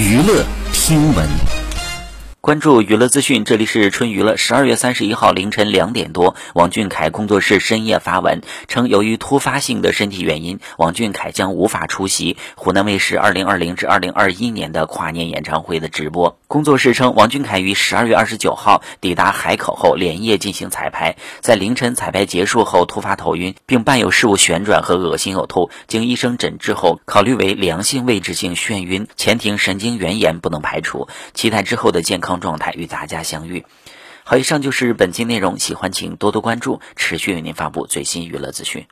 娱乐新闻。关注娱乐资讯，这里是春娱乐。十二月三十一号凌晨两点多，王俊凯工作室深夜发文称，由于突发性的身体原因，王俊凯将无法出席湖南卫视二零二零至二零二一年的跨年演唱会的直播。工作室称，王俊凯于十二月二十九号抵达海口后，连夜进行彩排，在凌晨彩排结束后突发头晕，并伴有事物旋转和恶心呕吐。经医生诊治后，考虑为良性位置性眩晕，前庭神经元炎不能排除，期待之后的健康。状态与大家相遇。好，以上就是本期内容，喜欢请多多关注，持续为您发布最新娱乐资讯。